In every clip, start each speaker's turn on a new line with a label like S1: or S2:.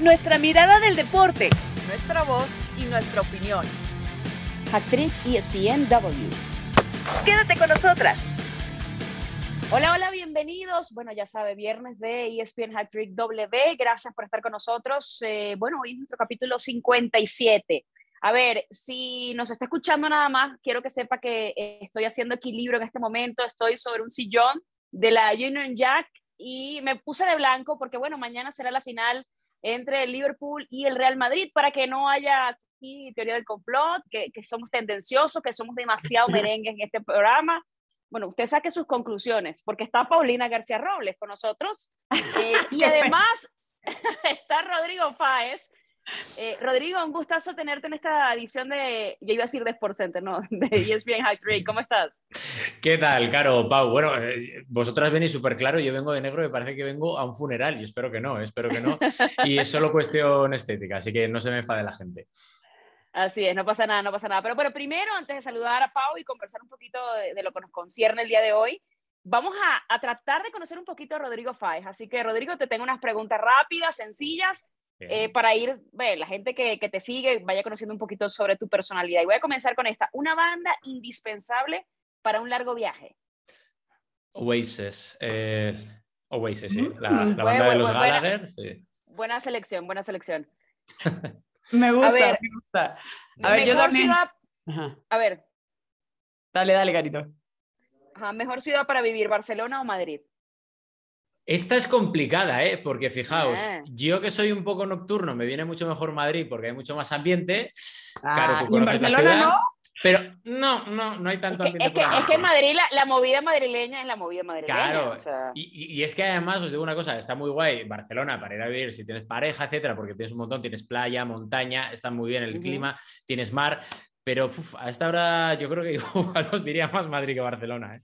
S1: nuestra mirada del deporte,
S2: nuestra voz y nuestra opinión.
S3: Actriz ESPNW.
S1: Quédate con nosotras.
S3: Hola, hola, bienvenidos. Bueno, ya sabe, viernes de ESPN Hat-Trick W. Gracias por estar con nosotros. Eh, bueno, hoy es nuestro capítulo 57. A ver, si nos está escuchando nada más, quiero que sepa que eh, estoy haciendo equilibrio en este momento. Estoy sobre un sillón de la Union Jack y me puse de blanco porque, bueno, mañana será la final entre el Liverpool y el Real Madrid para que no haya aquí teoría del complot, que, que somos tendenciosos, que somos demasiado merengues en este programa. Bueno, usted saque sus conclusiones, porque está Paulina García Robles con nosotros eh, y además está Rodrigo Fáez. Eh, Rodrigo, un gustazo tenerte en esta edición de, ya iba a decir de Sport Center, no, de ESPN High Trade. ¿Cómo estás?
S4: ¿Qué tal, Caro, Pau? Bueno, eh, vosotras venís súper claro, yo vengo de negro, me parece que vengo a un funeral y espero que no, espero que no. Y es solo cuestión estética, así que no se me enfade la gente.
S3: Así es, no pasa nada, no pasa nada. Pero, pero primero, antes de saludar a Pau y conversar un poquito de, de lo que nos concierne el día de hoy, vamos a, a, tratar de conocer un poquito a Rodrigo Fáez. Así que, Rodrigo, te tengo unas preguntas rápidas, sencillas, eh, para ir, ve, la gente que, que, te sigue vaya conociendo un poquito sobre tu personalidad. Y voy a comenzar con esta. Una banda indispensable para un largo viaje.
S4: Oasis. Eh, Oasis, sí. La, la banda bueno, de los
S3: bueno,
S4: Gallagher.
S3: Buena,
S4: sí.
S3: buena selección, buena selección.
S2: Me gusta,
S3: ver,
S2: me gusta. A ver, yo
S3: mejor
S2: también.
S3: ciudad-
S2: Ajá.
S3: a ver,
S2: Dale, dale, Carito.
S3: ajá, mejor ciudad para vivir, Barcelona o Madrid.
S4: Esta es complicada, ¿eh? Porque fijaos,
S3: Ah.
S4: yo que soy un poco nocturno, me viene mucho mejor Madrid porque hay mucho más ambiente.
S2: Ah,
S4: claro, tú
S2: ¿y en Barcelona
S4: ciudad,
S2: no?
S4: Pero no, no, no hay
S3: Es
S4: tanto
S3: que,
S4: ambiente.
S3: es que, es que en Madrid, la, la movida madrileña es la movida madrileña.
S4: Claro,
S3: o sea,
S4: y, y- es que además os digo una cosa, está muy guay Barcelona para ir a vivir si tienes pareja, etcétera, porque tienes un montón, tienes playa, montaña, está muy bien el clima, tienes mar, pero uf, a esta hora yo creo que igual os diría más Madrid que Barcelona. ¿eh?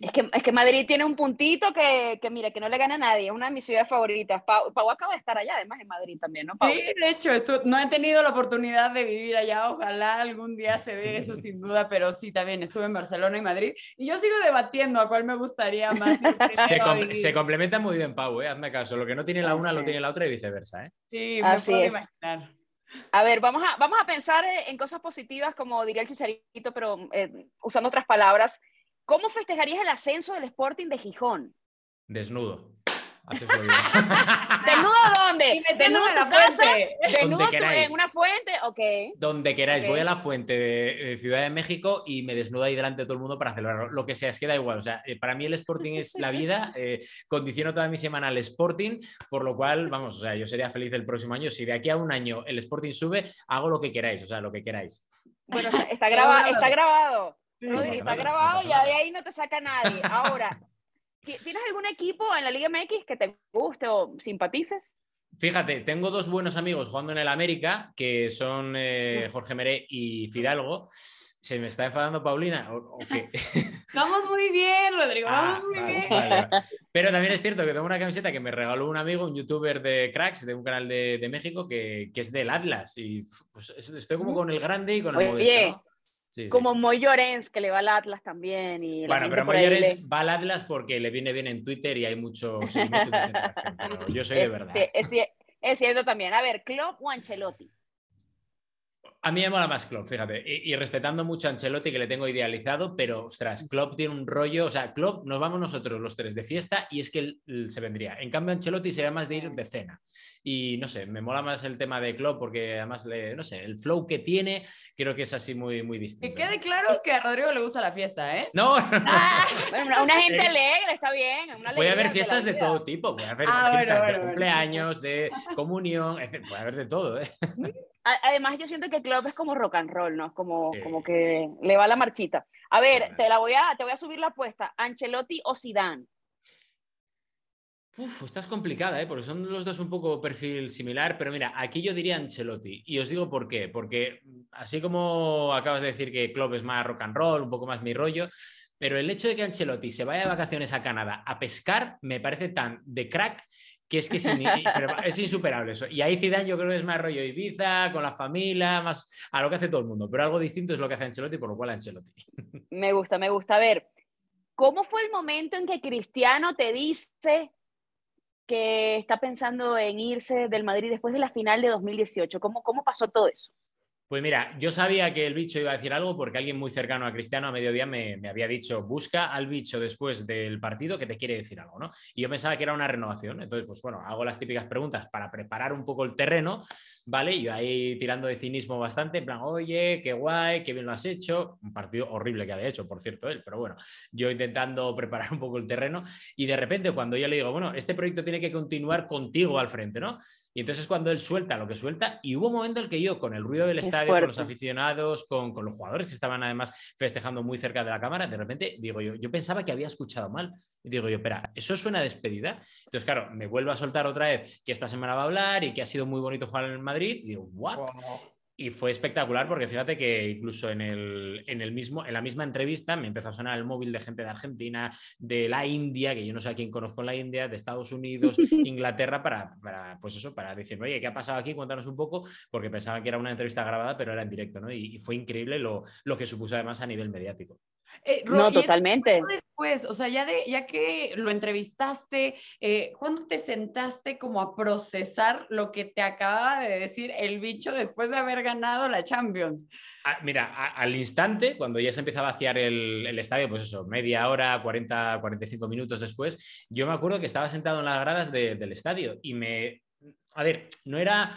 S3: Es, que, es que Madrid tiene un puntito que, que, mira, que no le gana a nadie. Es una de mis ciudades favoritas. Pau, Pau acaba de estar allá, además, en Madrid también, ¿no, Pau?
S2: Sí, de hecho, esto, no he tenido la oportunidad de vivir allá. Ojalá algún día se dé eso sin duda, pero sí, también estuve en Barcelona y Madrid. Y yo sigo debatiendo a cuál me gustaría más.
S4: Se, com- se complementan muy bien, Pau, ¿eh? hazme caso, lo que no tiene la una lo tiene la otra y viceversa. ¿eh?
S2: Sí, me
S3: Así
S2: puedo
S3: es.
S2: imaginar.
S3: A ver, vamos a, vamos a pensar eh, en cosas positivas, como diría el chicharito, pero eh, usando otras palabras. ¿Cómo festejarías el ascenso del Sporting de Gijón?
S4: Desnudo. Así.
S3: ¿Desnudo dónde? ¿Desnudo
S2: en la fuente.
S3: ¿Desnudo en una fuente? Ok.
S4: Donde queráis, voy a la fuente de, de Ciudad de México y me desnudo ahí delante de todo el mundo para celebrarlo. Lo que sea, es que da igual. O sea, eh, para mí el Sporting es la vida, eh, condiciono toda mi semana al Sporting, por lo cual, vamos, o sea, yo sería feliz el próximo año. Si de aquí a un año el Sporting sube, hago lo que queráis, o sea, lo que queráis.
S3: Bueno, está, está, graba- está grabado. Rodri, está grabado, ya de ahí no te saca nadie. Ahora, ¿ti- ¿tienes algún equipo en la Liga MX que te guste o simpatices?
S4: Fíjate, tengo dos buenos amigos jugando en el América, que son eh, Jorge Meré y Fidalgo. ¿Se me está enfadando Paulina?
S2: Vamos muy bien, Rodrigo,
S4: Ah,
S2: vamos muy
S4: vale,
S2: bien.
S4: vale, vale. Pero también es cierto que tengo una camiseta que me regaló un amigo, un youtuber de cracks de un canal de, de México que, que es del Atlas. Y pues, es- estoy como con el grande y con el
S3: Mm. Oye,
S4: modesto. ¿no? Sí, sí.
S3: Como Moy Llorens, que le va al Atlas también. Y
S4: Bueno, pero Mayores
S3: le-
S4: va al Atlas porque le viene bien en Twitter y hay mucho pero Yo soy de
S3: es,
S4: verdad.
S3: sí, es, es cierto también. A ver, Klopp o Ancelotti.
S4: A mí me mola más Klopp, fíjate. Y, y respetando mucho a Ancelotti, que le tengo idealizado, pero ostras, Klopp tiene un rollo. O sea, Klopp, nos vamos nosotros los tres de fiesta y es que él, él se vendría. En cambio, Ancelotti sería más de ir de cena. Y no sé, me mola más el tema de Klopp porque además, le, no sé, el flow que tiene, creo que es así muy, muy
S2: Que
S4: distinto.
S2: quede claro que a Rodrigo le gusta la fiesta, ¿eh?
S4: No, no, no.
S3: Ah, bueno, una, gente
S4: Eh,
S3: alegre, está bien. una
S4: Puede haber fiestas de todo tipo, puede haber
S2: Ah,
S4: fiestas
S2: bueno,
S4: de
S2: bueno.
S4: cumpleaños, de comunión, etc. puede haber de todo. ¿eh?
S3: Además, yo siento que Klopp es como rock and roll, ¿no? Es como,
S4: Sí.
S3: como que le va la marchita. A ver, te la voy a, te voy a subir la apuesta. Ancelotti o Zidane.
S4: Uf, esta es complicada, ¿eh? porque son los dos un poco perfil similar, pero mira, aquí yo diría Ancelotti, y os digo por qué, porque así como acabas de decir que Klopp es más rock and roll, un poco más mi rollo, pero el hecho de que Ancelotti se vaya de vacaciones a Canadá a pescar me parece tan de crack que es que es, insuperable eso. Y ahí Zidane yo creo que es más rollo Ibiza, con la familia, más a lo que hace todo el mundo, pero algo distinto es lo que hace Ancelotti, por lo cual Ancelotti.
S3: Me gusta, me gusta. A ver, ¿cómo fue el momento en que Cristiano te dice, que está pensando en irse del Madrid después de la final de 2018. ¿Cómo, cómo pasó todo eso?
S4: Pues mira, yo sabía que el bicho iba a decir algo porque alguien muy cercano a Cristiano a mediodía me, había dicho, busca al bicho después del partido que te quiere decir algo, ¿no? Y yo pensaba que era una renovación. Entonces, pues bueno, hago las típicas preguntas para preparar un poco el terreno, ¿vale? Yo ahí tirando de cinismo bastante, en plan, oye, qué guay, qué bien lo has hecho. Un partido horrible que había hecho, por cierto, él, pero bueno, yo intentando preparar un poco el terreno y de repente cuando yo le digo, bueno, este proyecto tiene que continuar contigo al frente, ¿no? Y entonces cuando él suelta lo que suelta, y hubo un momento en el que yo, con el ruido del estadio, con los aficionados, con, los jugadores que estaban además festejando muy cerca de la cámara, de repente digo yo, yo pensaba que había escuchado mal. Y digo yo, espera, ¿eso suena a despedida? Entonces, claro, me vuelvo a soltar otra vez que esta semana va a hablar y que ha sido muy bonito jugar en el Madrid. Y digo, ¿what? Y fue espectacular porque fíjate que incluso en, el, en, el mismo, en la misma entrevista me empezó a sonar el móvil de gente de Argentina, de la India, que yo no sé a quién conozco en la India, de Estados Unidos, Inglaterra, para, para, pues eso, para decir, oye, ¿qué ha pasado aquí? Cuéntanos un poco, porque pensaba que era una entrevista grabada, pero era en directo, ¿no? Y, y fue increíble lo, lo que supuso además a nivel mediático.
S3: Eh, no, totalmente.
S2: Después, o sea, ya, de, ya que lo entrevistaste, eh, ¿cuándo te sentaste como a procesar lo que te acababa de decir el bicho después de haber ganado la Champions?
S4: Ah, mira, al instante, cuando ya se empezaba a vaciar el, estadio, pues eso, media hora, 40, 45 minutos después, yo me acuerdo que estaba sentado en las gradas del estadio y me... A ver, no era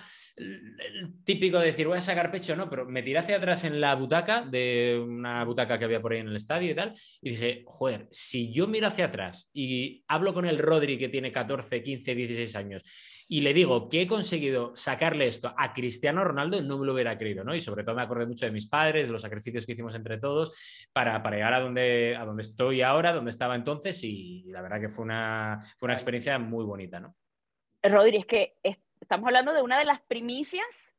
S4: típico de decir voy a sacar pecho, no, pero me tiré hacia atrás en la butaca, de una butaca que había por ahí en el estadio y tal, y dije, joder, si yo miro hacia atrás y hablo con el Rodri que tiene 14, 15, 16 años y le digo que he conseguido sacarle esto a Cristiano Ronaldo, no me lo hubiera creído, ¿no? Y sobre todo me acordé mucho de mis padres, de los sacrificios que hicimos entre todos para, para llegar a donde, a donde estoy ahora, donde estaba entonces, y la verdad que fue una, fue una experiencia muy bonita, ¿no?
S3: Rodri, es que estamos hablando de una de las primicias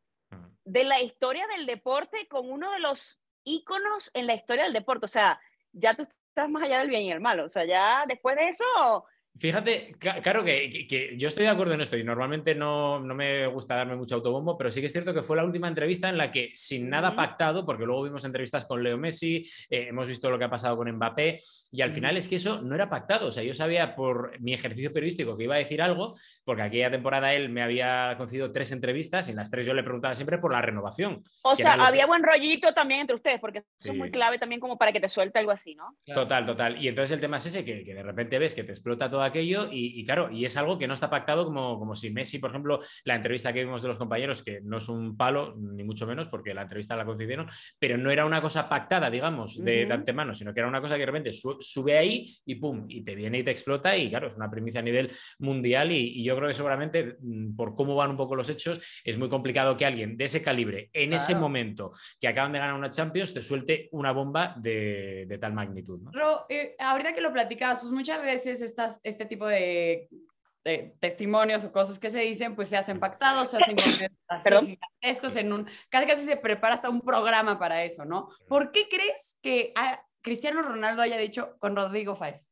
S3: de la historia del deporte con uno de los íconos en la historia del deporte. O sea, ya tú estás más allá del bien y el mal. O sea, ya después de eso
S4: Fíjate, claro que, yo estoy de acuerdo en esto y normalmente no, me gusta darme mucho autobombo, pero sí que es cierto que fue la última entrevista en la que sin nada pactado, porque luego vimos entrevistas con Leo Messi, eh, hemos visto lo que ha pasado con Mbappé y al final es que eso no era pactado, o sea, yo sabía por mi ejercicio periodístico que iba a decir algo, porque aquella temporada él me había concedido tres entrevistas y en las tres yo le preguntaba siempre por la renovación.
S3: O sea, había buen rollito también entre ustedes, porque eso es muy clave también como para que te suelte algo así, ¿no?
S4: Total, total. Y entonces el tema es ese, que, que de repente ves que te explota toda aquello y, claro, y es algo que no está pactado como, como si Messi, por ejemplo, la entrevista que vimos de los compañeros, que no es un palo, ni mucho menos, porque la entrevista la concedieron, pero no era una cosa pactada, digamos, de, antemano, sino que era una cosa que de repente sube ahí y pum, y te viene y te explota y claro, es una primicia a nivel mundial y, yo creo que seguramente mm, por cómo van un poco los hechos, es muy complicado que alguien de ese calibre, en ese momento que acaban de ganar una Champions, te suelte una bomba de, tal magnitud.
S2: ¿no? Eh, ahorita que lo platicabas, pues muchas veces estas, este tipo de testimonios o cosas que se dicen, pues se hacen pactados, se hacen gigantescos en un, casi casi se prepara hasta un programa para eso, ¿no? ¿Por qué crees que Cristiano Ronaldo haya dicho con Rodrigo Fáez?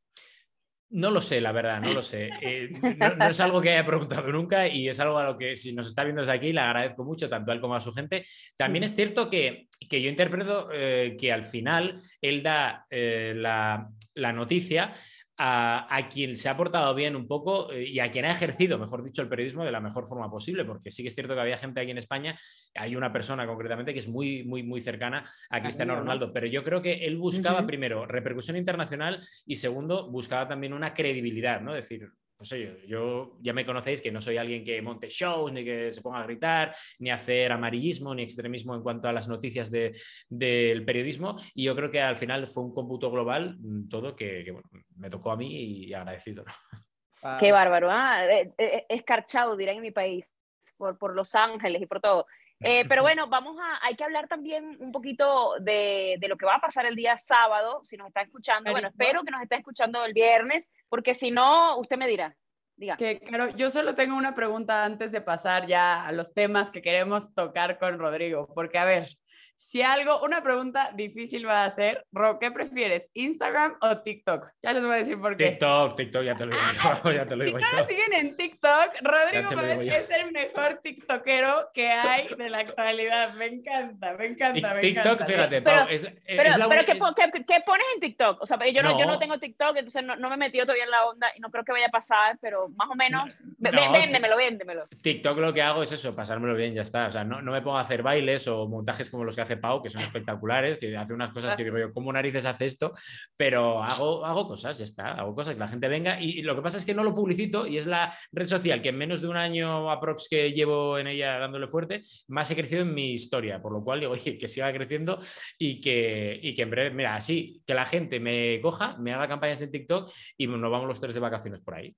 S4: No lo sé, la verdad, no lo sé. Eh, no, es algo que haya preguntado nunca y es algo a lo que si nos está viendo desde aquí le agradezco mucho, tanto a él como a su gente. También es cierto que, que yo interpreto eh, que al final él da eh, la, la, noticia a, quien se ha portado bien un poco eh, y a quien ha ejercido, mejor dicho, el periodismo de la mejor forma posible, porque sí que es cierto que había gente aquí en España, hay una persona concretamente que es muy, muy, muy cercana a Cristiano Ronaldo, pero yo creo que él buscaba primero repercusión internacional y segundo, buscaba también una credibilidad, ¿no? Es decir, pues oye, yo ya me conocéis que no soy alguien que monte shows, ni que se ponga a gritar, ni hacer amarillismo, ni extremismo en cuanto a las noticias del periodismo. Y yo creo que al final fue un cómputo global mm, todo que, me tocó a mí y agradecido.
S3: Qué bárbaro, ¿ah? escarchado, dirá en mi país, por, por Los Ángeles y por todo. Eh, pero bueno, vamos a, hay que hablar también un poquito de, de, lo que va a pasar el día sábado, si nos está escuchando. Bueno, espero que nos esté escuchando el viernes, porque si no, usted me dirá. Diga.
S2: Que, claro, yo solo tengo una pregunta antes de pasar ya a los temas que queremos tocar con Rodrigo, porque a ver, Si algo, una pregunta difícil va a ser, Ro, ¿qué prefieres? ¿Instagram o TikTok? Ya les voy a decir por qué.
S4: TikTok, TikTok, ya te lo digo yo. Ya te lo digo
S2: si no siguen en TikTok, Rodrigo Pérez es el mejor TikTokero que hay de la actualidad. Me encanta, me encanta, me
S4: TikTok,
S2: encanta.
S4: fíjate,
S3: Pero-
S4: Pau, es, es
S3: Pero,
S4: la
S3: pero ¿qué, qué- qué pones en TikTok? O sea, yo no, yo no
S4: No.
S3: tengo TikTok, entonces no, no me he metido todavía en la onda y no creo que vaya a pasar, pero más o menos,
S4: No,
S3: vé-
S4: no,
S3: véndemelo, véndemelo.
S4: TikTok lo que hago es eso, pasármelo bien, ya está. O sea, no, no me pongo a hacer bailes o montajes como los que hace Pau, que son espectaculares, que hace unas cosas que digo yo, ¿cómo narices hace esto? Pero hago, hago cosas, ya está, hago cosas que la gente venga. Y, lo que pasa es que no lo publicito y es la red social que en menos de un año aprox que llevo en ella dándole fuerte, más he crecido en mi historia. Por lo cual digo, oye, que siga creciendo y que, y que en breve, mira, así, que la gente me coja, me haga campañas en TikTok y nos vamos los tres de vacaciones por ahí.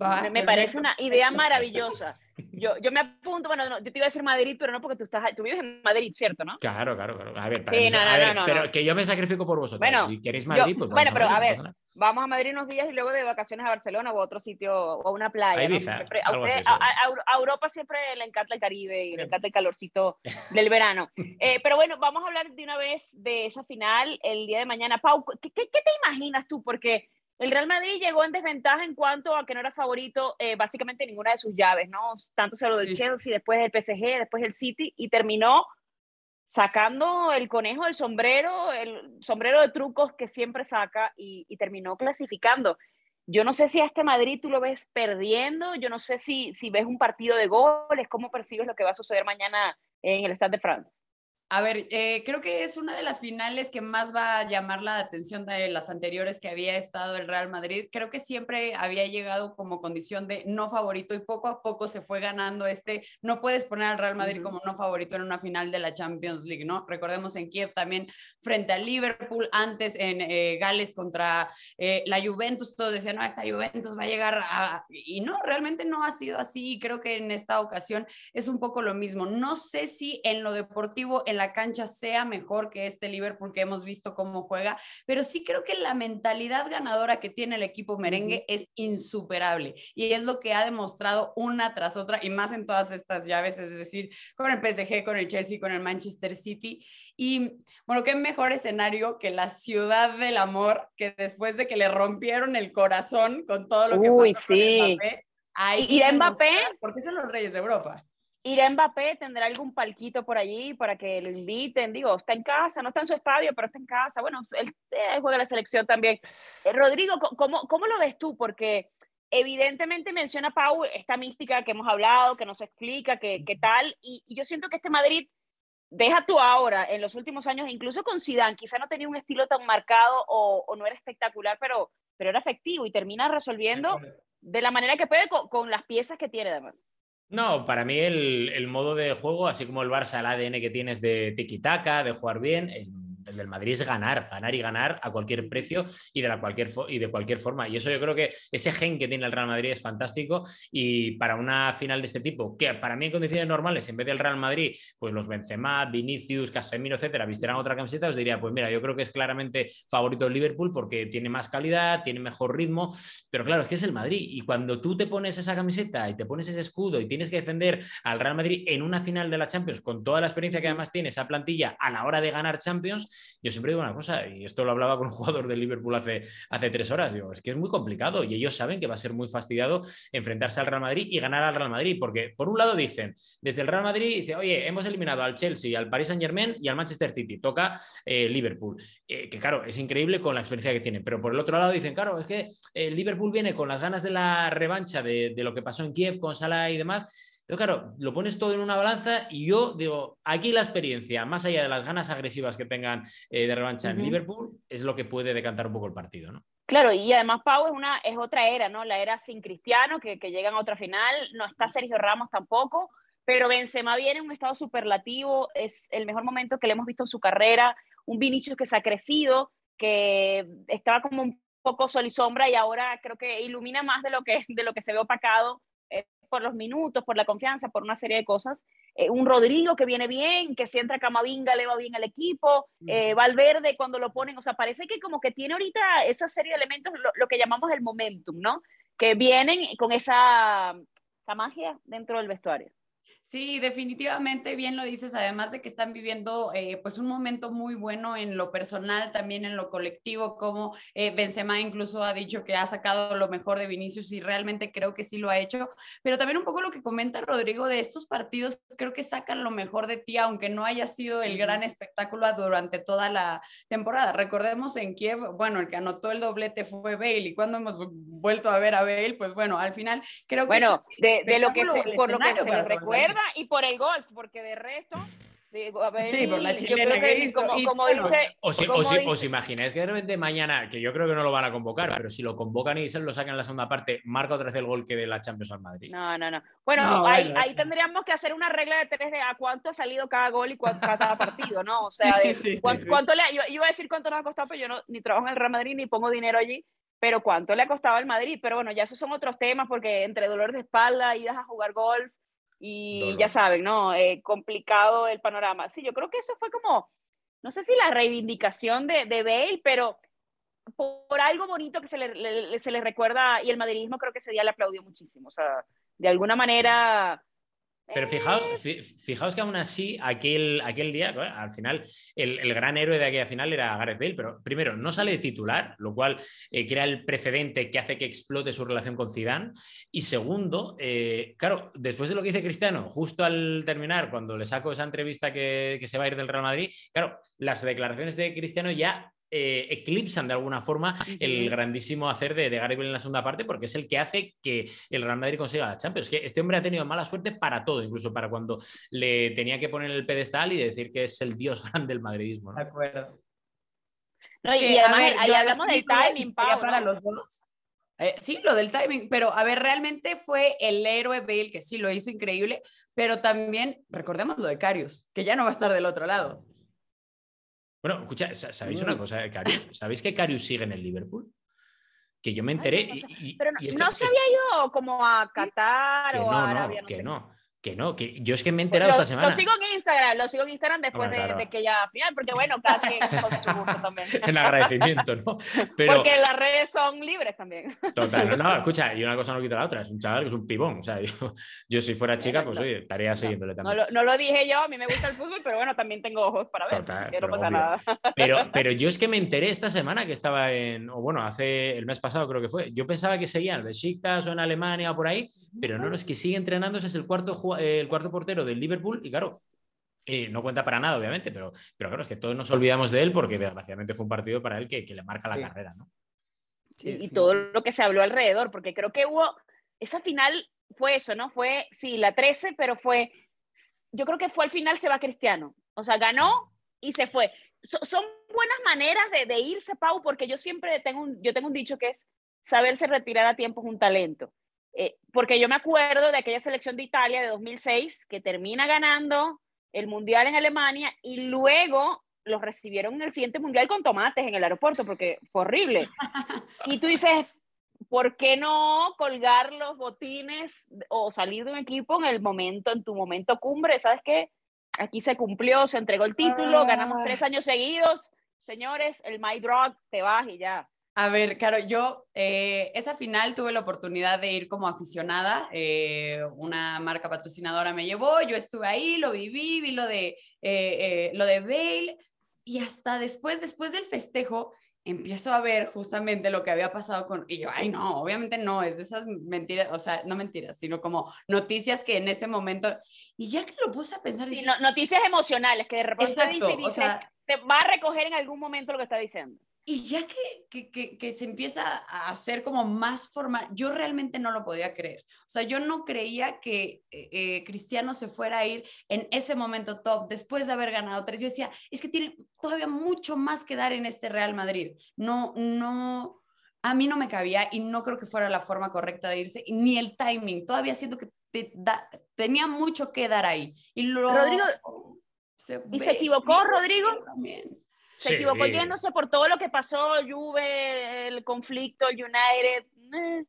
S2: Va,
S3: Me, me parece una idea maravillosa. Yo, yo me apunto, bueno, no, yo te iba a decir Madrid, pero no porque tú estás, tú vives en Madrid, ¿cierto, no?
S4: Claro, claro, claro. A ver, para
S3: Sí,
S4: eso-
S3: no, no,
S4: a ver,
S3: no, no,
S4: pero
S3: no.
S4: que yo me sacrifico por vosotros.
S3: Bueno,
S4: si queréis
S3: yo-
S4: Madrid, pues
S3: bueno, pero a
S4: Madrid,
S3: ver,
S4: no pasa nada.
S3: Vamos a Madrid unos días y luego de vacaciones a Barcelona o a otro sitio o a una playa.
S4: A
S3: ¿no?
S4: Ibiza,
S3: Siempre- a, usted- a- a- a Europa siempre le encanta el Caribe y le encanta el calorcito del verano. Eh, pero bueno, vamos a hablar de una vez de esa final el día de mañana. Pau, ¿qué, qué- qué te imaginas tú? Porque el Real Madrid llegó en desventaja en cuanto a que no era favorito eh, básicamente en ninguna de sus llaves, ¿no? Tanto se lo del
S2: Sí.
S3: Chelsea, después del PSG, después del City y terminó sacando el conejo del sombrero, el sombrero de trucos que siempre saca y, y terminó clasificando. Yo no sé si a este Madrid tú lo ves perdiendo, yo no sé si, si ves un partido de goles, cómo percibes lo que va a suceder mañana en el Stade de France.
S2: A ver, eh, creo que es una de las finales que más va a llamar la atención de las anteriores que había estado el Real Madrid. Creo que siempre había llegado como condición de no favorito y poco a poco se fue ganando este. No puedes poner al Real Madrid como no favorito en una final de la Champions League, ¿no? Recordemos en Kiev también frente al Liverpool, antes en eh, Gales contra eh, la Juventus, todos decían, no, esta Juventus va a llegar a... Y no, realmente no ha sido así. y Creo que en esta ocasión es un poco lo mismo. No sé si en lo deportivo, en la cancha, sea mejor que este Liverpool que hemos visto cómo juega, pero sí creo que la mentalidad ganadora que tiene el equipo merengue es insuperable y es lo que ha demostrado una tras otra y más en todas estas llaves, es decir, con el PSG, con el Chelsea, con el Manchester City. Y bueno, qué mejor escenario que la ciudad del amor, que después de que le rompieron el corazón con todo lo que
S3: Uy,
S2: pasó con
S3: sí.
S2: Mbappé, hay
S3: ¿Y- y Mbappé?
S2: Porque son los reyes de Europa.
S3: ¿Irá Mbappé? ¿Tendrá algún palquito por allí para que lo inviten? Digo, está en casa, no está en su estadio, pero está en casa. Bueno, él, él juega la selección también. Eh, Rodrigo, ¿cómo, ¿cómo lo ves tú? Porque evidentemente menciona Pau esta mística que hemos hablado, que nos explica, que, que tal, y, y yo siento que este Madrid, deja tú ahora, en los últimos años, incluso con Zidane, quizá no tenía un estilo tan marcado o, o no era espectacular, pero, pero era efectivo y termina resolviendo de la manera que puede con, con las piezas que tiene además.
S4: No, para mí el, el modo de juego, así como el Barça, el ADN que tienes de tiki-taka, de jugar bien, el, el del Madrid es ganar, ganar y ganar a cualquier precio y de, la cualquier y de cualquier forma. Y eso yo creo que ese gen que tiene el Real Madrid es fantástico y para una final de este tipo, que para mí en condiciones normales, en vez del Real Madrid, pues los Benzema, Vinicius, Casemiro, etcétera, vistirán otra camiseta, os diría, pues mira, yo creo que es claramente favorito el Liverpool porque tiene más calidad, tiene mejor ritmo, pero claro, es que es el Madrid y cuando tú te pones esa camiseta y te pones ese escudo y tienes que defender al Real Madrid en una final de la Champions con toda la experiencia que además tiene esa plantilla a la hora de ganar Champions, yo siempre digo una cosa, y esto lo hablaba con un jugador del Liverpool hace, hace tres horas, digo, es que es muy complicado y ellos saben que va a ser muy fastidiado enfrentarse al Real Madrid y ganar al Real Madrid, porque por un lado dicen, desde el Real Madrid dice, oye, hemos eliminado al Chelsea, al Paris Saint Germain y al Manchester City, toca eh, Liverpool, Eh, que claro, es increíble con la experiencia que tiene, pero por el otro lado dicen, claro, es que el Liverpool viene con las ganas de la revancha de, de lo que pasó en Kiev con Salah y demás. Pero claro, lo pones todo en una balanza y yo digo, aquí la experiencia, más allá de las ganas agresivas que tengan eh, de revancha en. Liverpool, es lo que puede decantar un poco el partido, ¿no?
S3: Claro, y además Pau es, una, es otra era, ¿no? La era sin Cristiano, que, que llegan a otra final, no está Sergio Ramos tampoco, pero Benzema viene en un estado superlativo, es el mejor momento que le hemos visto en su carrera, un Vinicius que se ha crecido, que estaba como un poco sol y sombra y ahora creo que ilumina más de lo que, de lo que se ve opacado por los minutos, por la confianza, por una serie de cosas. Eh, un Rodrigo que viene bien, que si entra Camavinga le va bien al equipo, eh, Valverde cuando lo ponen, o sea, parece que como que tiene ahorita esa serie de elementos, lo, lo que llamamos el momentum, ¿no? Que vienen con esa, esa magia dentro del vestuario.
S2: Sí, definitivamente bien lo dices, además de que están viviendo eh, pues un momento muy bueno en lo personal, también en lo colectivo, como eh, Benzema incluso ha dicho que ha sacado lo mejor de Vinicius y realmente creo que sí lo ha hecho, pero también un poco lo que comenta Rodrigo de estos partidos, creo que sacan lo mejor de ti, aunque no haya sido el gran espectáculo durante toda la temporada. Recordemos en Kiev, bueno, el que anotó el doblete fue Bale y cuando hemos vuelto a ver a Bale, pues bueno, al final creo que...
S3: Bueno, de, de, lo que se, por lo que se recuerda y por el golf, porque de resto. Sí,
S2: por la chilena que,
S3: como, dice,
S4: os, os, imagináis que de repente mañana, que yo creo que no lo van a convocar, pero si lo convocan y se lo sacan en la segunda parte, marca otra vez el gol que de la Champions al Madrid.
S3: No, no, no. Bueno, ahí, ahí, tendríamos que hacer una regla de tres de a cuánto ha salido cada gol y cuánto cada partido, ¿no? O sea, cuánto, le, yo, iba a decir cuánto nos ha costado, pero yo no, ni trabajo en el Real Madrid ni pongo dinero allí, pero cuánto le ha costado al Madrid. Pero bueno, ya esos son otros temas porque entre dolor de espalda, idas a jugar golf y ya saben, ¿no? Eh, complicado el panorama. Sí, yo creo que eso fue como, no sé si la reivindicación de, de Bale, pero por, algo bonito que se le, se le recuerda y el madridismo creo que ese día le aplaudió muchísimo. O sea, de alguna manera
S4: pero fijaos, fijaos que aún así, aquel, aquel día, al final, el, gran héroe de aquella final era Gareth Bale, pero primero, no sale titular, lo cual eh, crea el precedente que hace que explote su relación con Zidane. Y segundo, eh, claro, después de lo que dice Cristiano, justo al terminar, cuando le saco esa entrevista que, que se va a ir del Real Madrid, claro, las declaraciones de Cristiano ya eh, eclipsan de alguna forma el grandísimo hacer de, de Gary Bale en la segunda parte, porque es el que hace que el Real Madrid consiga la Champions. Que este hombre ha tenido mala suerte para todo, incluso para cuando le tenía que poner el pedestal y decir que es el dios grande del madridismo.
S2: De acuerdo.
S3: y además ahí hablamos del timing,
S2: para los dos. Eh, sí, lo del timing, pero a ver, realmente fue el héroe Bale que sí lo hizo increíble, pero también recordemos lo de Carius, que ya no va a estar del otro lado.
S4: Bueno, escucha, ¿sabéis una cosa, Carius? ¿Sabéis que Carius sigue en el Liverpool? Que yo me enteré.
S3: y, pero no, se había ido como a Qatar o a Arabia,
S4: no, que no. Que no, que yo es que me he enterado esta semana.
S3: Lo sigo en Instagram, lo sigo en Instagram después de, que ya final, porque bueno, cada quien con su gusto también.
S4: en agradecimiento, ¿no?
S3: Porque las redes son libres también.
S4: Total, no, escucha, y una cosa no quita la otra, es un chaval que es un pibón, o sea, yo, yo si fuera chica, pues oye, estaría siguiéndole también.
S3: No lo, no lo, dije yo, a mí me gusta el fútbol, pero bueno, también tengo ojos para ver, Total, que no pasa nada.
S4: Pero, pero yo es que me enteré esta semana que estaba en, o bueno, hace el mes pasado creo que fue, yo pensaba que seguía en Besiktas o en Alemania o por ahí, pero no, no, es que sigue entrenándose, es el cuarto, el cuarto portero del Liverpool y claro, eh, no cuenta para nada, obviamente, pero, pero claro, es que todos nos olvidamos de él porque desgraciadamente fue un partido para él que, le marca la carrera, ¿no?
S3: y todo lo que se habló alrededor, porque creo que hubo, esa final fue eso, ¿no? Fue, sí, la 13, pero fue, yo creo que fue al final se va Cristiano, o sea, ganó y se fue. son buenas maneras de, de, irse, Pau, porque yo siempre tengo un, yo tengo un dicho que es saberse retirar a tiempo es un talento. Eh, porque yo me acuerdo de aquella selección de Italia de 2006 que termina ganando el Mundial en Alemania y luego los recibieron en el siguiente Mundial con tomates en el aeropuerto porque fue horrible. Y tú dices, ¿por qué no colgar los botines o salir de un equipo en el momento, en tu momento cumbre? ¿Sabes qué? Aquí se cumplió, se entregó el título, ganamos tres años seguidos. Señores, el My Drug, te vas y ya.
S2: A ver, claro, yo eh, esa final tuve la oportunidad de ir como aficionada, eh, una marca patrocinadora me llevó, yo estuve ahí, lo viví, vi lo de, eh, lo de Bale y hasta después, después del festejo, empiezo a ver justamente lo que había pasado con, y yo, ay no, obviamente no, es de esas mentiras, o sea, no mentiras, sino como noticias que en este momento, y ya que lo puse a pensar,
S3: sí, noticias emocionales que de repente dice, dice, te va a recoger en algún momento lo que está diciendo.
S2: Y ya que, que, que, se empieza a hacer como más formal, yo realmente no lo podía creer. O sea, yo no creía que eh, eh, Cristiano se fuera a ir en ese momento top después de haber ganado tres. Yo decía, es que tiene todavía mucho más que dar en este Real Madrid. No, no, a mí no me cabía y no creo que fuera la forma correcta de irse, ni el timing. Todavía siento que tenía mucho que dar ahí. Y luego,
S3: Rodrigo, ¿y se equivocó Rodrigo? También se equivocó yéndose por todo lo que pasó, Juve, el conflicto, United. Eh.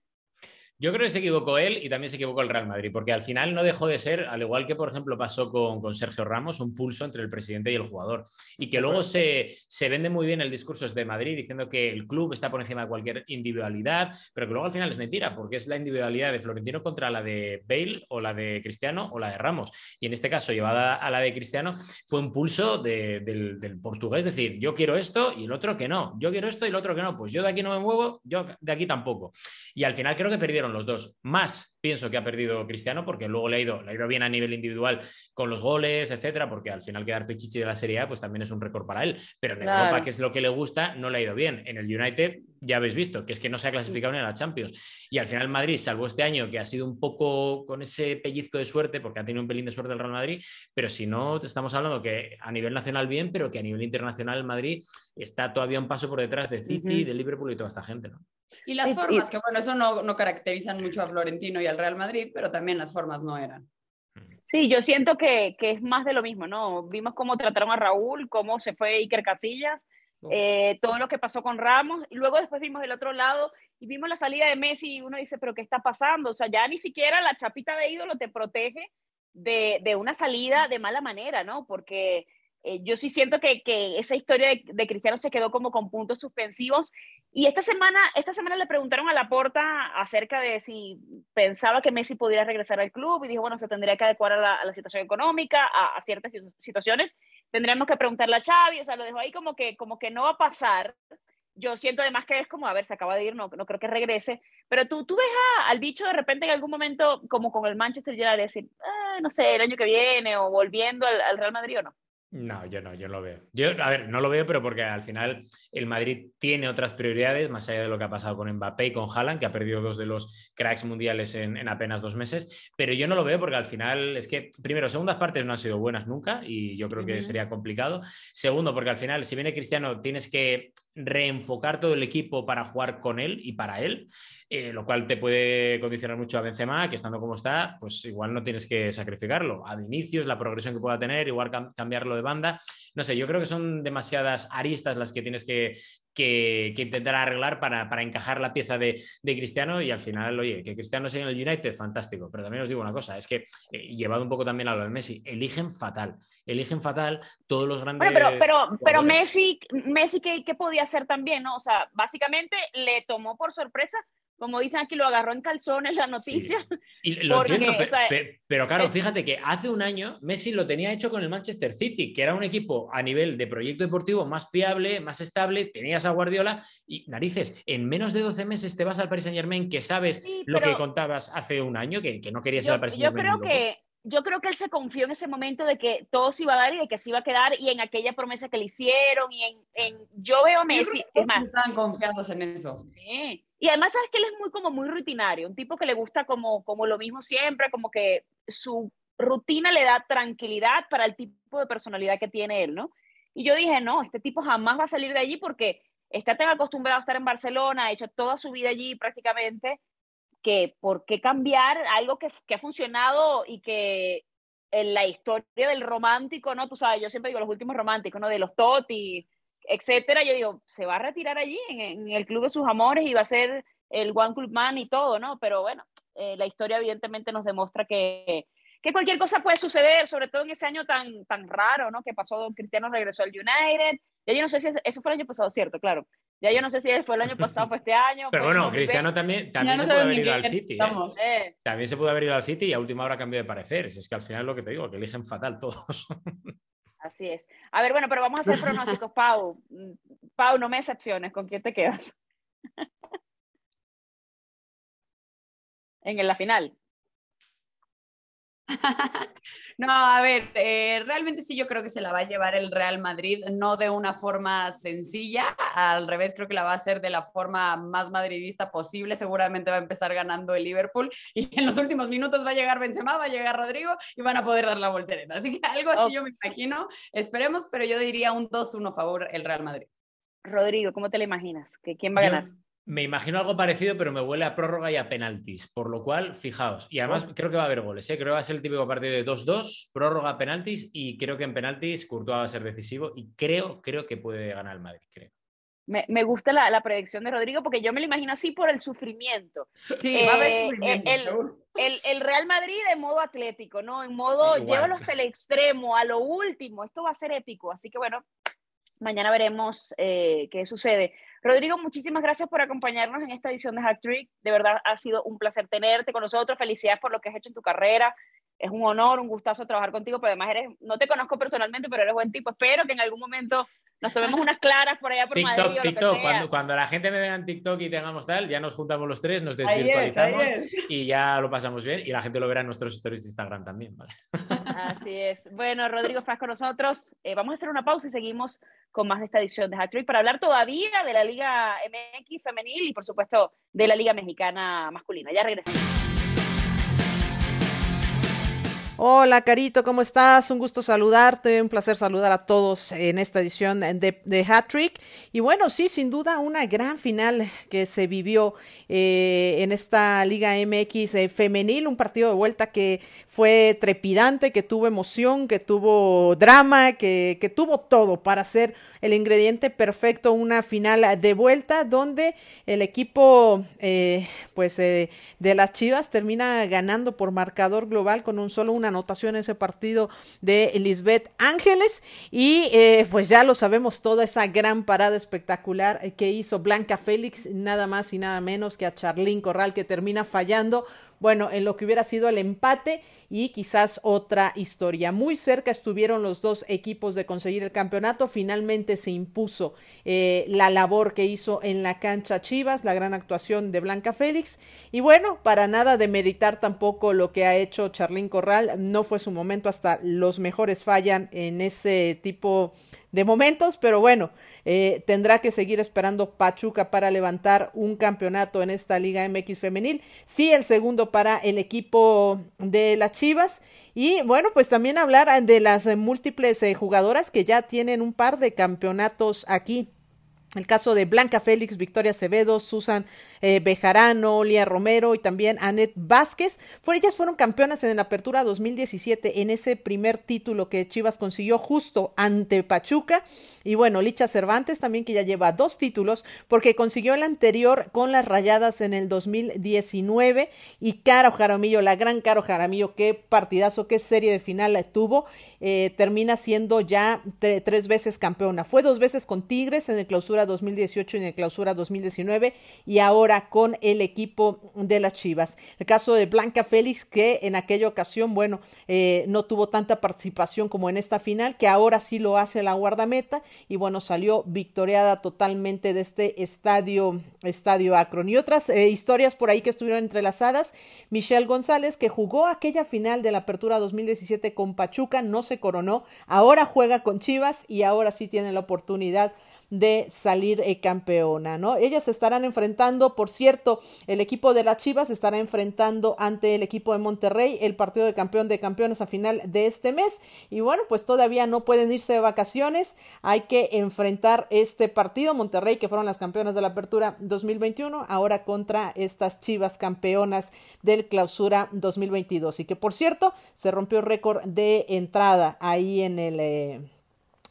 S4: Yo creo que se equivocó él y también se equivocó el Real Madrid, porque al final no dejó de ser, al igual que por ejemplo pasó con, con Sergio Ramos, un pulso entre el presidente y el jugador. Y que luego se, se vende muy bien el discurso de Madrid diciendo que el club está por encima de cualquier individualidad, pero que luego al final es mentira, porque es la individualidad de Florentino contra la de Bale o la de Cristiano o la de Ramos. Y en este caso, llevada a la de Cristiano, fue un pulso del, del portugués, decir, yo quiero esto y el otro que no, yo quiero esto y el otro que no, pues yo de aquí no me muevo, yo de aquí tampoco. Y al final creo que perdieron los dos. Más pienso que ha perdido Cristiano porque luego le ha ido, le ha ido bien a nivel individual con los goles, etcétera, porque al final quedar Pichichi de la Serie A pues también es un récord para él. Pero en Europa, que es lo que le gusta, no le ha ido bien. En el United ya habéis visto que es que no se ha clasificado ni a la Champions. Y al final Madrid, salvo este año que ha sido un poco con ese pellizco de suerte, porque ha tenido un pelín de suerte el Real Madrid, pero si no, te estamos hablando que a nivel nacional bien, pero que a nivel internacional Madrid está todavía un paso por detrás de City, de Liverpool y toda esta gente, ¿no?
S2: Y las formas, que bueno, eso no, no caracterizan mucho a Florentino y al Real Madrid, pero también las formas no eran.
S3: Sí, yo siento que, que, es más de lo mismo, ¿no? Vimos cómo trataron a Raúl, cómo se fue Iker Casillas, eh, todo lo que pasó con Ramos, y luego después vimos el otro lado y vimos la salida de Messi y uno dice, pero ¿qué está pasando? O sea, ya ni siquiera la chapita de ídolo te protege de, de una salida de mala manera, ¿no? Porque eh, yo sí siento que, que esa historia de, de, Cristiano se quedó como con puntos suspensivos. Y esta semana, esta semana le preguntaron a Laporta acerca de si pensaba que Messi pudiera regresar al club y dijo, bueno, se tendría que adecuar a la, a la situación económica, a, a, ciertas situaciones. Tendríamos que preguntarle a Xavi, o sea, lo dejó ahí como que, como que no va a pasar. Yo siento además que es como, a ver, se acaba de ir, no, no creo que regrese, pero tú, tú ves a, al bicho de repente en algún momento, como con el Manchester United, decir, ah, no sé, el año que viene o volviendo al, al Real Madrid o no.
S4: No, yo no, yo no lo veo. Yo, a ver, no lo veo, pero porque al final el Madrid tiene otras prioridades, más allá de lo que ha pasado con Mbappé y con Haaland, que ha perdido dos de los cracks mundiales en, en, apenas dos meses. Pero yo no lo veo porque al final es que, primero, segundas partes no han sido buenas nunca y yo creo que uh -huh. sería complicado. Segundo, porque al final, si viene Cristiano, tienes que reenfocar todo el equipo para jugar con él y para él, eh, lo cual te puede condicionar mucho a Benzema, que estando como está, pues igual no tienes que sacrificarlo. A Vinicius, la progresión que pueda tener, igual cam cambiarlo de banda. No sé, yo creo que son demasiadas aristas las que tienes que, que, que intentar arreglar para, para, encajar la pieza de, de, Cristiano y al final, oye, que Cristiano sea en el United, fantástico. Pero también os digo una cosa, es que, eh, llevado un poco también a lo de Messi, eligen fatal, eligen fatal todos los grandes...
S3: Bueno, pero, pero, pero Messi, Messi ¿qué, ¿qué podía hacer también? ¿no? O sea, básicamente le tomó por sorpresa como dicen aquí, lo agarró en calzones la noticia.
S4: Sí. Y lo porque, entiendo, o sea, pero, pero, claro, fíjate que hace un año Messi lo tenía hecho con el Manchester City, que era un equipo a nivel de proyecto deportivo más fiable, más estable, tenías a Guardiola y narices, en menos de 12 meses te vas al Paris Saint Germain que sabes sí, lo que contabas hace un año, que, que no querías
S3: yo,
S4: ir al Paris Saint
S3: Germain. Yo creo que yo creo que él se confió en ese momento de que todo se iba a dar y de que se iba a quedar y en aquella promesa que le hicieron y en, en yo veo a Messi
S2: yo es más estaban confiados en eso
S3: sí. Y además sabes que él es muy como muy rutinario un tipo que le gusta como como lo mismo siempre como que su rutina le da tranquilidad para el tipo de personalidad que tiene él no y yo dije no este tipo jamás va a salir de allí porque está tan acostumbrado a estar en Barcelona ha hecho toda su vida allí prácticamente que por qué cambiar algo que, que, ha funcionado y que en la historia del romántico, ¿no? Tú sabes, yo siempre digo los últimos románticos, ¿no? De los Totti, etcétera. Yo digo, se va a retirar allí en, en, el club de sus amores y va a ser el One Club Man y todo, ¿no? Pero bueno, eh, la historia evidentemente nos demuestra que, que cualquier cosa puede suceder, sobre todo en ese año tan, tan raro, ¿no? Que pasó, Don Cristiano regresó al United. Ya yo no sé si eso fue el año pasado, ¿cierto? Claro. Ya yo no sé si fue el año pasado, fue este año.
S4: Pero bueno, Cristiano también, también no se puede haber ido al City. ¿eh? También se puede haber ido al City y a última hora cambió de parecer. Es que al final es lo que te digo, que eligen fatal todos.
S3: Así es. A ver, bueno, pero vamos a hacer pronósticos, Pau. Pau, no me decepciones. ¿Con quién te quedas? en la final.
S2: no, a ver, eh, realmente sí yo creo que se la va a llevar el Real Madrid, no de una forma sencilla, al revés creo que la va a hacer de la forma más madridista posible, seguramente va a empezar ganando el Liverpool y en los últimos minutos va a llegar Benzema, va a llegar Rodrigo y van a poder dar la voltereta, así que algo así okay. yo me imagino, esperemos, pero yo diría un 2-1 a favor el Real Madrid.
S3: Rodrigo, ¿cómo te lo imaginas? ¿Quién va a ganar?
S4: Me imagino algo parecido, pero me huele a prórroga y a penaltis. Por lo cual, fijaos. Y además creo que va a haber goles. ¿eh? Creo que va a ser el típico partido de 2-2, prórroga, penaltis. Y creo que en penaltis Courtois va a ser decisivo. Y creo, creo que puede ganar el Madrid. Creo.
S3: Me, me gusta la, la, predicción de Rodrigo porque yo me lo imagino así por el sufrimiento.
S2: Sí, va a haber eh, sufrimiento.
S3: El, el, el, Real Madrid en modo atlético, ¿no? En modo, llévalo hasta el extremo, a lo último. Esto va a ser épico. Así que bueno, mañana veremos eh, qué sucede. Rodrigo, muchísimas gracias por acompañarnos en esta edición de Hack Trick. De verdad ha sido un placer tenerte con nosotros. Felicidades por lo que has hecho en tu carrera es un honor, un gustazo trabajar contigo, pero además eres, no te conozco personalmente, pero eres buen tipo. Espero que en algún momento nos tomemos unas claras por allá por
S4: TikTok,
S3: Madrid.
S4: TikTok, cuando, cuando, la gente me vea en TikTok y tengamos tal, ya nos juntamos los tres, nos desvirtualizamos y ya lo pasamos bien y la gente lo verá en nuestros stories de Instagram también, ¿vale?
S3: Así es. Bueno, Rodrigo, estás con nosotros. Eh, vamos a hacer una pausa y seguimos con más de esta edición de Hack para hablar todavía de la Liga MX femenil y, por supuesto, de la Liga Mexicana masculina. Ya regresamos.
S5: Hola, Carito, ¿cómo estás? Un gusto saludarte, un placer saludar a todos en esta edición de, de Hat Trick. Y bueno, sí, sin duda, una gran final que se vivió eh, en esta Liga MX eh, femenil, un partido de vuelta que fue trepidante, que tuvo emoción, que tuvo drama, que, que tuvo todo para ser el ingrediente perfecto, una final de vuelta donde el equipo, eh, pues, de las Chivas termina ganando por marcador global con un solo una anotación en ese partido de Lisbeth Ángeles. Y eh, pues ya lo sabemos toda esa gran parada espectacular que hizo Blanca Félix, nada más y nada menos que a Charlín Corral que termina fallando bueno, en lo que hubiera sido el empate y quizás otra historia. Muy cerca estuvieron los dos equipos de conseguir el campeonato. Finalmente se impuso eh, la labor que hizo en la cancha Chivas, la gran actuación de Blanca Félix. Y bueno, para nada de meritar tampoco lo que ha hecho Charlín Corral. No fue su momento, hasta los mejores fallan en ese tipo de momentos, pero bueno, eh, tendrá que seguir esperando Pachuca para levantar un campeonato en esta Liga MX femenil. Sí, el segundo para el equipo de las Chivas. Y bueno, pues también hablar de las múltiples eh, jugadoras que ya tienen un par de campeonatos aquí el caso de Blanca Félix, Victoria Acevedo, Susan eh, Bejarano, Lía Romero y también Anet Vázquez. ellas fueron campeonas en la Apertura 2017 en ese primer título que Chivas consiguió justo ante Pachuca. Y bueno, Licha Cervantes también que ya lleva dos títulos porque consiguió el anterior con las rayadas en el 2019. Y Caro Jaramillo, la gran Caro Jaramillo, qué partidazo, qué serie de final tuvo. Eh, termina siendo ya tres veces campeona. Fue dos veces con Tigres en el clausura 2018 y en el clausura 2019 y ahora con el equipo de las Chivas. El caso de Blanca Félix que en aquella ocasión, bueno, eh, no tuvo tanta participación como en esta final, que ahora sí lo hace la guardameta y bueno, salió victoriada totalmente de este estadio, estadio Akron. Y otras eh, historias por ahí que estuvieron entrelazadas, Michelle González que jugó aquella final de la apertura 2017 con Pachuca, no se coronó, ahora juega con Chivas y ahora sí tiene la oportunidad de salir eh, campeona, ¿no? Ellas estarán enfrentando, por cierto, el equipo de las Chivas se estará enfrentando ante el equipo de Monterrey, el partido de campeón de campeones a final de este mes. Y bueno, pues todavía no pueden irse de vacaciones, hay que enfrentar este partido, Monterrey, que fueron las campeonas de la apertura 2021, ahora contra estas Chivas campeonas del clausura 2022. Y que por cierto, se rompió récord de entrada ahí en el... Eh,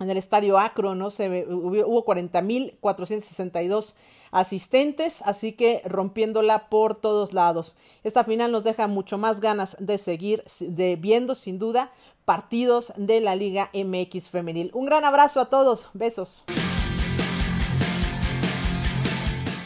S5: en el estadio Acro, ¿no? Hubo 40.462 asistentes, así que rompiéndola por todos lados. Esta final nos deja mucho más ganas de seguir de viendo, sin duda, partidos de la Liga MX femenil. Un gran abrazo a todos, besos.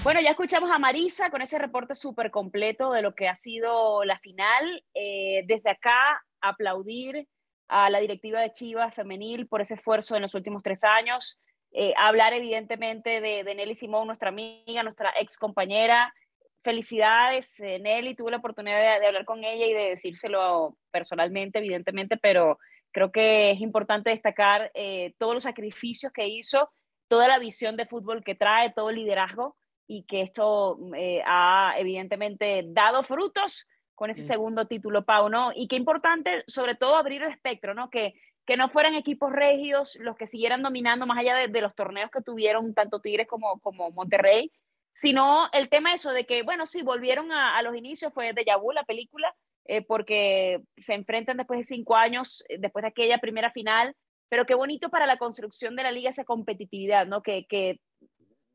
S3: Bueno, ya escuchamos a Marisa con ese reporte súper completo de lo que ha sido la final. Eh, desde acá, aplaudir a la directiva de Chivas femenil por ese esfuerzo en los últimos tres años. Eh, hablar evidentemente de, Nelly Simón, nuestra amiga, nuestra ex compañera. Felicidades, eh, Nelly. Tuve la oportunidad de, hablar con ella y de decírselo personalmente, evidentemente, pero creo que es importante destacar eh, todos los sacrificios que hizo, toda la visión de fútbol que trae, todo el liderazgo y que esto ha evidentemente dado frutos con ese segundo título, Pau, ¿no? Y qué importante, sobre todo, abrir el espectro, ¿no? Que, que no fueran equipos regios los que siguieran dominando más allá de, los torneos que tuvieron tanto Tigres como, como Monterrey, sino el tema eso de que, bueno, sí, volvieron a, los inicios, fue de Vu la película, eh, porque se enfrentan después de cinco años, eh, después de aquella primera final, pero qué bonito para la construcción de la liga esa competitividad, ¿no? Que, que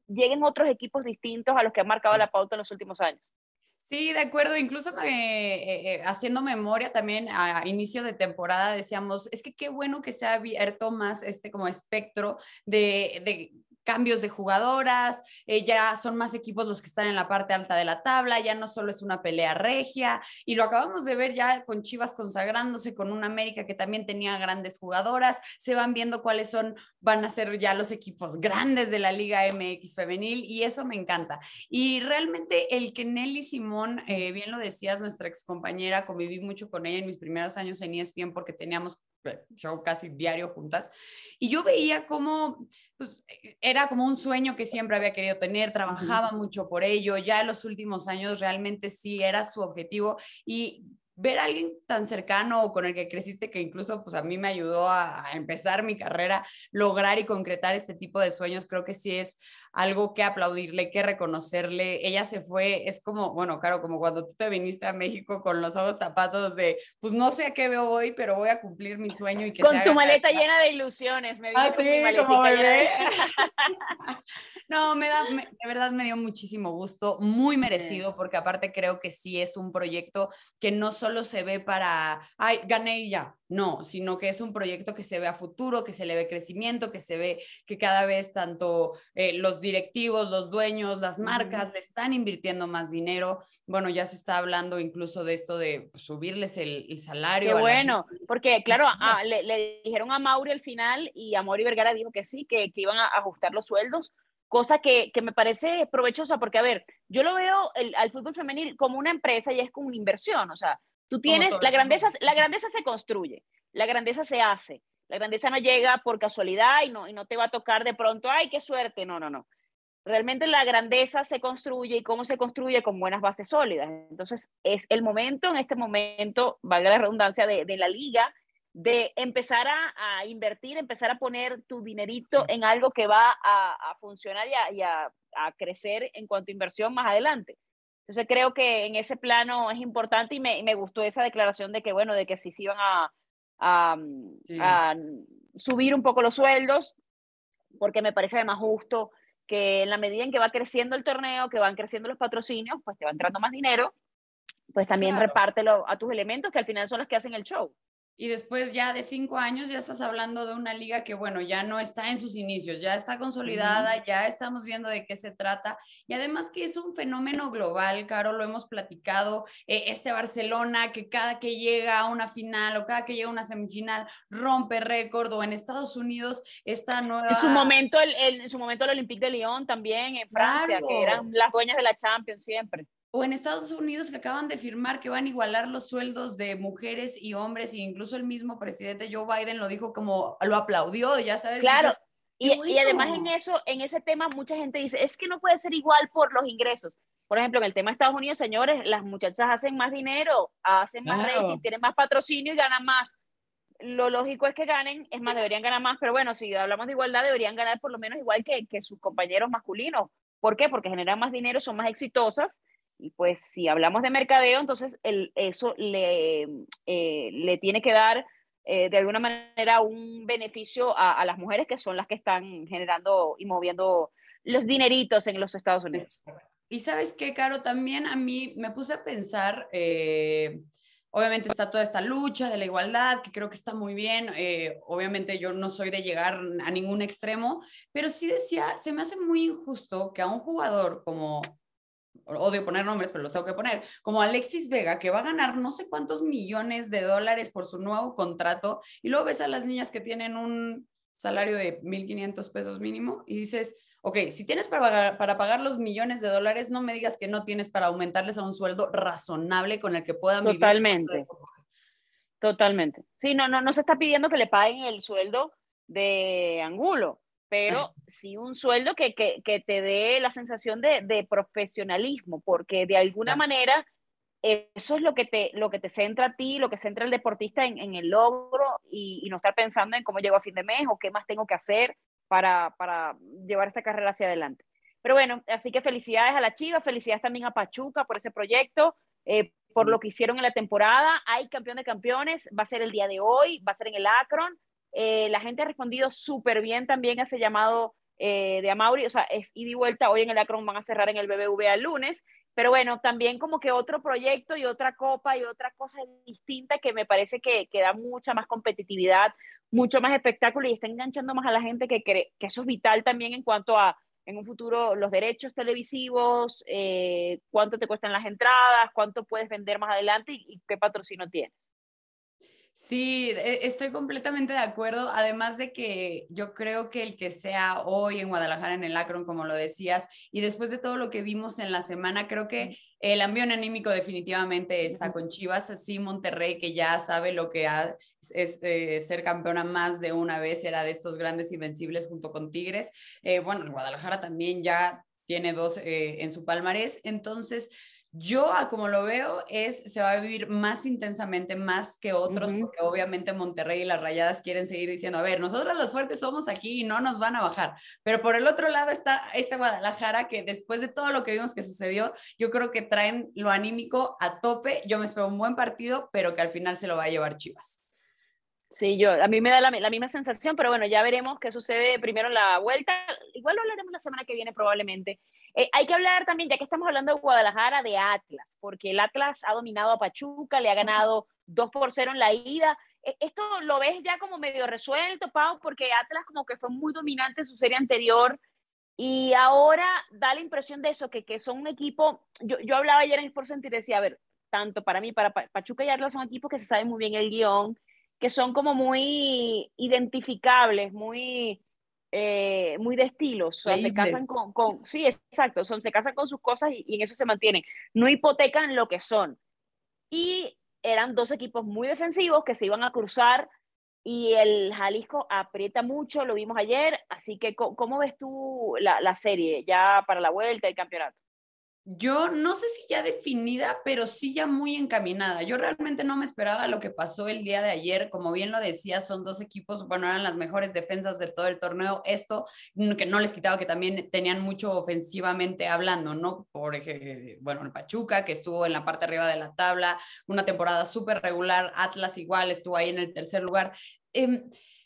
S3: lleguen otros equipos distintos a los que han marcado la pauta en los últimos años.
S2: Sí, de acuerdo. Incluso eh, eh, haciendo memoria también a inicio de temporada decíamos, es que qué bueno que se ha abierto más este como espectro de cambios de jugadoras, eh, ya son más equipos los que están en la parte alta de la tabla, ya no solo es una pelea regia, y lo acabamos de ver ya con Chivas consagrándose, con un América que también tenía grandes jugadoras, se van viendo cuáles son, van a ser ya los equipos grandes de la Liga MX femenil, y eso me encanta. Y realmente el que Nelly Simón, eh, bien lo decías, nuestra ex compañera, conviví mucho con ella en mis primeros años en ESPN porque teníamos show casi diario juntas, y yo veía cómo pues, e, era como un sueño que siempre había querido tener, trabajaba mucho por ello, ya en los últimos años realmente sí era su objetivo y ver a alguien tan cercano o con el que creciste que incluso pues a mí me ayudó a, empezar mi carrera, lograr y concretar este tipo de sueños, creo que sí es algo que aplaudirle, que reconocerle. Ella se fue, es como, bueno, claro, como cuando tú te viniste a México con los ojos tapados de, pues no sé a qué veo hoy, pero voy a cumplir mi sueño y que
S3: Con tu maleta llena de ilusiones, me
S2: ah, sí, como bebé. No, me da, de verdad me dio muchísimo gusto, muy merecido, porque aparte creo que sí es un proyecto que no solo se ve para, ay, gané y ya, no, sino que es un proyecto que se ve a futuro, que se le ve crecimiento, que se ve que cada vez tanto eh, los directivos, los dueños, las marcas le están invirtiendo más dinero. Bueno, ya se está hablando incluso de esto de pues, subirles el, salario.
S3: Qué bueno, porque claro, le, dijeron a Mauri al final y a Mauri Vergara dijo que sí, que, que iban a ajustar los sueldos cosa que, que, me parece provechosa porque, a ver, yo lo veo el, al fútbol femenil como una empresa y es como una inversión, o sea, tú tienes, la grandeza, la grandeza se construye, la grandeza se hace, la grandeza no llega por casualidad y no, y no te va a tocar de pronto, ay, qué suerte, no, no, no. Realmente la grandeza se construye y cómo se construye con buenas bases sólidas. Entonces, es el momento, en este momento, valga la redundancia, de, de la liga, de empezar a, invertir, empezar a poner tu dinerito en algo que va a, funcionar y, a, crecer en cuanto a inversión más adelante. Entonces creo que en ese plano es importante y me, me gustó esa declaración de que, bueno, de que si se iban a, a, subir un poco los sueldos, porque me parece más justo que en la medida en que va creciendo el torneo, que van creciendo los patrocinios, pues te va entrando más dinero, pues también repártelo a tus elementos que al final son los que hacen el show
S2: y después ya de cinco años ya estás hablando de una liga que, bueno, ya no está en sus inicios, ya está consolidada, ya estamos viendo de qué se trata. Y además que es un fenómeno global, Caro, lo hemos platicado, eh, este Barcelona que cada que llega a una final o cada que llega a una semifinal rompe récord o en Estados Unidos esta nueva...
S3: En su momento el, en su momento el Olympique de Lyon también en Francia, que eran las dueñas de la Champions siempre
S2: o en Estados Unidos que acaban de firmar que van a igualar los sueldos de mujeres y hombres, e incluso el mismo presidente Joe Biden lo dijo como, lo aplaudió, ya sabes.
S3: Claro, y, y, además en eso, en ese tema mucha gente dice, es que no puede ser igual por los ingresos. Por ejemplo, en el tema de Estados Unidos, señores, las muchachas hacen más dinero, hacen más rating, tienen más patrocinio y ganan más. Lo lógico es que ganen, es más, deberían ganar más, pero bueno, si hablamos de igualdad, deberían ganar por lo menos igual que, que sus compañeros masculinos. ¿Por qué? Porque generan más dinero, son más exitosas y pues si hablamos de mercadeo, entonces eso le, eh, le tiene que dar eh, de alguna manera un beneficio a, las mujeres que son las que están generando y moviendo los dineritos en los Estados Unidos.
S2: Y sabes qué, Caro, también a mí me puse a pensar, eh, obviamente está toda esta lucha de la igualdad, que creo que está muy bien, obviamente yo no soy de llegar a ningún extremo, pero sí decía, se me hace muy injusto que a un jugador como odio poner nombres, pero los tengo que poner, como Alexis Vega, que va a ganar no sé cuántos millones de dólares por su nuevo contrato, y luego ves a las niñas que tienen un salario de 1.500 pesos mínimo y dices, ok, si tienes para pagar, para pagar los millones de dólares, no me digas que no tienes para aumentarles a un sueldo razonable con el que puedan
S3: vivir. Totalmente. Totalmente. Sí, no, no, no se está pidiendo que le paguen el sueldo de Angulo, pero sí un sueldo que, que, que te dé la sensación de, de, profesionalismo, porque de alguna manera eso es lo que, te, lo que te centra a ti, lo que centra el deportista en, en el logro y, y, no estar pensando en cómo llego a fin de mes o qué más tengo que hacer para, para llevar esta carrera hacia adelante. Pero bueno, así que felicidades a la Chiva, felicidades también a Pachuca por ese proyecto, eh, por lo que hicieron en la temporada. Hay campeón de campeones, va a ser el día de hoy, va a ser en el Akron. Eh, la gente ha respondido súper bien también a ese llamado eh, de Amauri, o sea, es ida y vuelta, hoy en el Akron van a cerrar en el BBVA el lunes, pero bueno, también como que otro proyecto y otra copa y otra cosa distinta que me parece que, que da mucha más competitividad, mucho más espectáculo y está enganchando más a la gente que cree que eso es vital también en cuanto a en un futuro los derechos televisivos, eh, cuánto te cuestan las entradas, cuánto puedes vender más adelante y, qué patrocinio tienes.
S2: Sí, e, estoy completamente de acuerdo. Además de que yo creo que el que sea hoy en Guadalajara, en el Akron, como lo decías, y después de todo lo que vimos en la semana, creo que el ambiente anímico definitivamente está con Chivas. Así Monterrey, que ya sabe lo que es eh, ser campeona más de una vez, era de estos grandes invencibles junto con Tigres. Eh, bueno, Guadalajara también ya tiene dos eh, en su palmarés. Entonces, yo, a como lo veo, es se va a vivir más intensamente, más que otros, porque obviamente Monterrey y las Rayadas quieren seguir diciendo, a ver, nosotros los fuertes somos aquí y no nos van a bajar. Pero por el otro lado está este Guadalajara que después de todo lo que vimos que sucedió, yo creo que traen lo anímico a tope. Yo me espero un buen partido, pero que al final se lo va a llevar Chivas.
S3: Sí, yo, a mí me da la, la, misma sensación, pero bueno, ya veremos qué sucede primero en la vuelta. Igual lo hablaremos la semana que viene probablemente. Eh, hay que hablar también, ya que estamos hablando de Guadalajara, de Atlas, porque el Atlas ha dominado a Pachuca, le ha ganado 2 por 0 en la ida. E, esto lo ves ya como medio resuelto, Pau, porque Atlas como que fue muy dominante en su serie anterior y ahora da la impresión de eso, que, que son un equipo, yo, yo hablaba ayer en Sports Center y decía, a ver, tanto para mí, para Pachuca y Atlas son equipos que se saben muy bien el guion, que son como muy identificables, muy eh, muy de estilo, o sea, se casan con, con, sí, exacto, son, se casan con sus cosas y, y, en eso se mantienen, no hipotecan lo que son. Y eran dos equipos muy defensivos que se iban a cruzar y el Jalisco aprieta mucho, lo vimos ayer, así que ¿cómo, ves tú la, la serie ya para la vuelta del campeonato?
S2: Yo no sé si ya definida, pero sí ya muy encaminada. Yo realmente no me esperaba lo que pasó el día de ayer. Como bien lo decía, son dos equipos, bueno, eran las mejores defensas de todo el torneo. Esto que no les quitaba que también tenían mucho ofensivamente hablando, ¿no? Por bueno, el Pachuca, que estuvo en la parte arriba de la tabla, una temporada súper regular. Atlas igual estuvo ahí en el tercer lugar. Eh,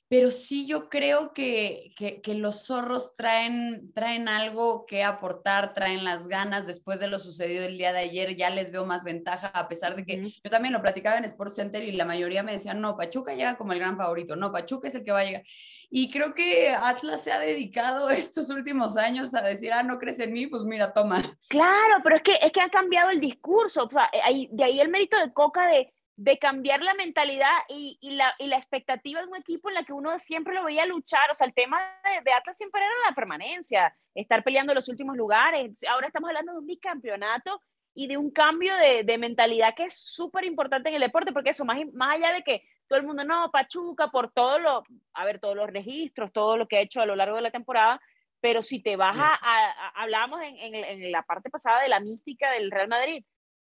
S2: pero sí yo creo que, que, los zorros traen, traen algo que aportar, traen las ganas después de lo sucedido el día de ayer, ya les veo más ventaja, a pesar de que yo también lo platicaba en Sports Center y la mayoría me decían, no, Pachuca llega como el gran favorito, no, Pachuca es el que va a llegar. Y creo que Atlas se ha dedicado estos últimos años a decir, ah, no crees en mí, pues mira, toma.
S3: Claro, pero es que, es que ha cambiado el discurso, o sea, de ahí el mérito de Coca de de cambiar la mentalidad y, y, la, y, la, expectativa de un equipo en la que uno siempre lo veía luchar. O sea, el tema de, Atlas siempre era la permanencia, estar peleando los últimos lugares. Ahora estamos hablando de un bicampeonato y de un cambio de, de mentalidad que es súper importante en el deporte, porque eso, más, más allá de que todo el mundo, no, Pachuca, por todo lo, a ver, todos los registros, todo lo que ha hecho a lo largo de la temporada, pero si te vas a, a, hablábamos en, en, en la parte pasada de la mística del Real Madrid,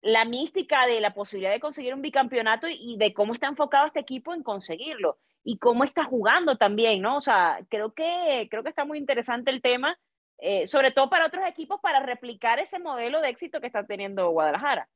S3: la mística de la posibilidad de conseguir un bicampeonato y, de cómo está enfocado este equipo en conseguirlo y cómo está jugando también, ¿no? O sea, creo que, creo que está muy interesante el tema, eh, sobre todo para otros equipos, para replicar ese modelo de éxito que está teniendo Guadalajara.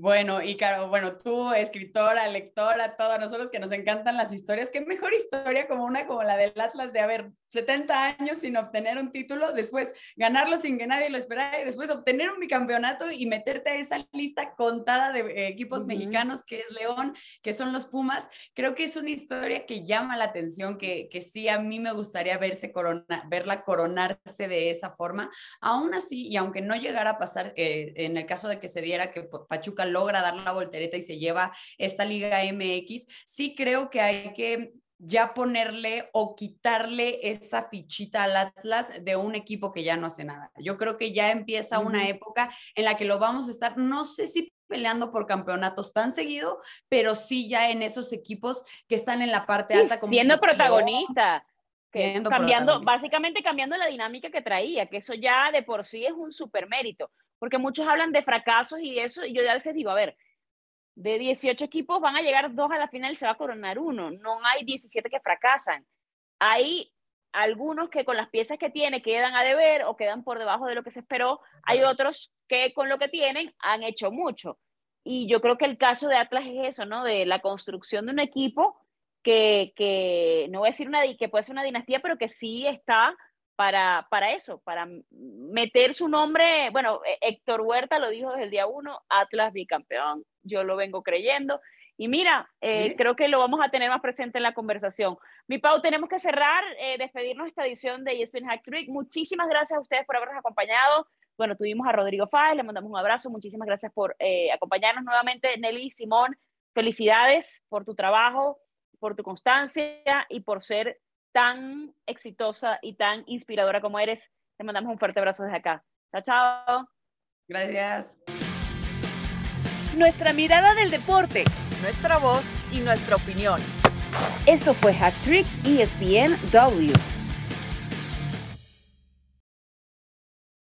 S2: Bueno, y claro, bueno, tú, escritora, lectora, todos nosotros que nos encantan las historias, qué mejor historia como una como la del Atlas de haber 70 años sin obtener un título, después ganarlo sin que nadie lo esperara y después obtener un bicampeonato y meterte a esa lista contada de eh, equipos mexicanos que es León, que son los Pumas. Creo que es una historia que llama la atención, que, que sí a mí me gustaría verse corona, verla coronarse de esa forma. Aún así, y aunque no llegara a pasar, eh, en el caso de que se diera que Pachuca logra dar la voltereta y se lleva esta Liga MX, sí creo que hay que ya ponerle o quitarle esa fichita al Atlas de un equipo que ya no hace nada. Yo creo que ya empieza una época en la que lo vamos a estar, no sé si peleando por campeonatos tan seguido, pero sí ya en esos equipos que están en la parte alta.
S3: Como siendo protagonista. cambiando, básicamente cambiando la dinámica que traía, que eso ya de por sí es un super mérito porque muchos hablan de fracasos y eso, y yo a veces digo, a ver, de 18 equipos van a llegar dos a la final y se va a coronar uno, no hay 17 que fracasan. Hay algunos que con las piezas que tiene quedan a deber o quedan por debajo de lo que se esperó, hay otros que con lo que tienen han hecho mucho. Y yo creo que el caso de Atlas es eso, ¿no? De la construcción de un equipo que, que no voy a decir una, que puede ser una dinastía, pero que sí está para, para eso, para meter su nombre. Bueno, eh, Héctor Huerta lo dijo desde el día uno, Atlas bicampeón, yo lo vengo creyendo. Y mira, eh, creo que lo vamos a tener más presente en la conversación. Mi Pau, tenemos que cerrar, eh, despedirnos esta edición de ESPN Hack Trick. Muchísimas gracias a ustedes por habernos acompañado. Bueno, tuvimos a Rodrigo Fáez, le mandamos un abrazo. Muchísimas gracias por eh, acompañarnos nuevamente. Nelly, Simón, felicidades por tu trabajo, por tu constancia y por ser tan exitosa y tan inspiradora como eres. Te mandamos un fuerte abrazo desde acá. Chao, chao.
S2: Gracias.
S1: Nuestra mirada del deporte
S6: nuestra voz y nuestra opinión.
S3: Esto fue Hack Trick ESPN W.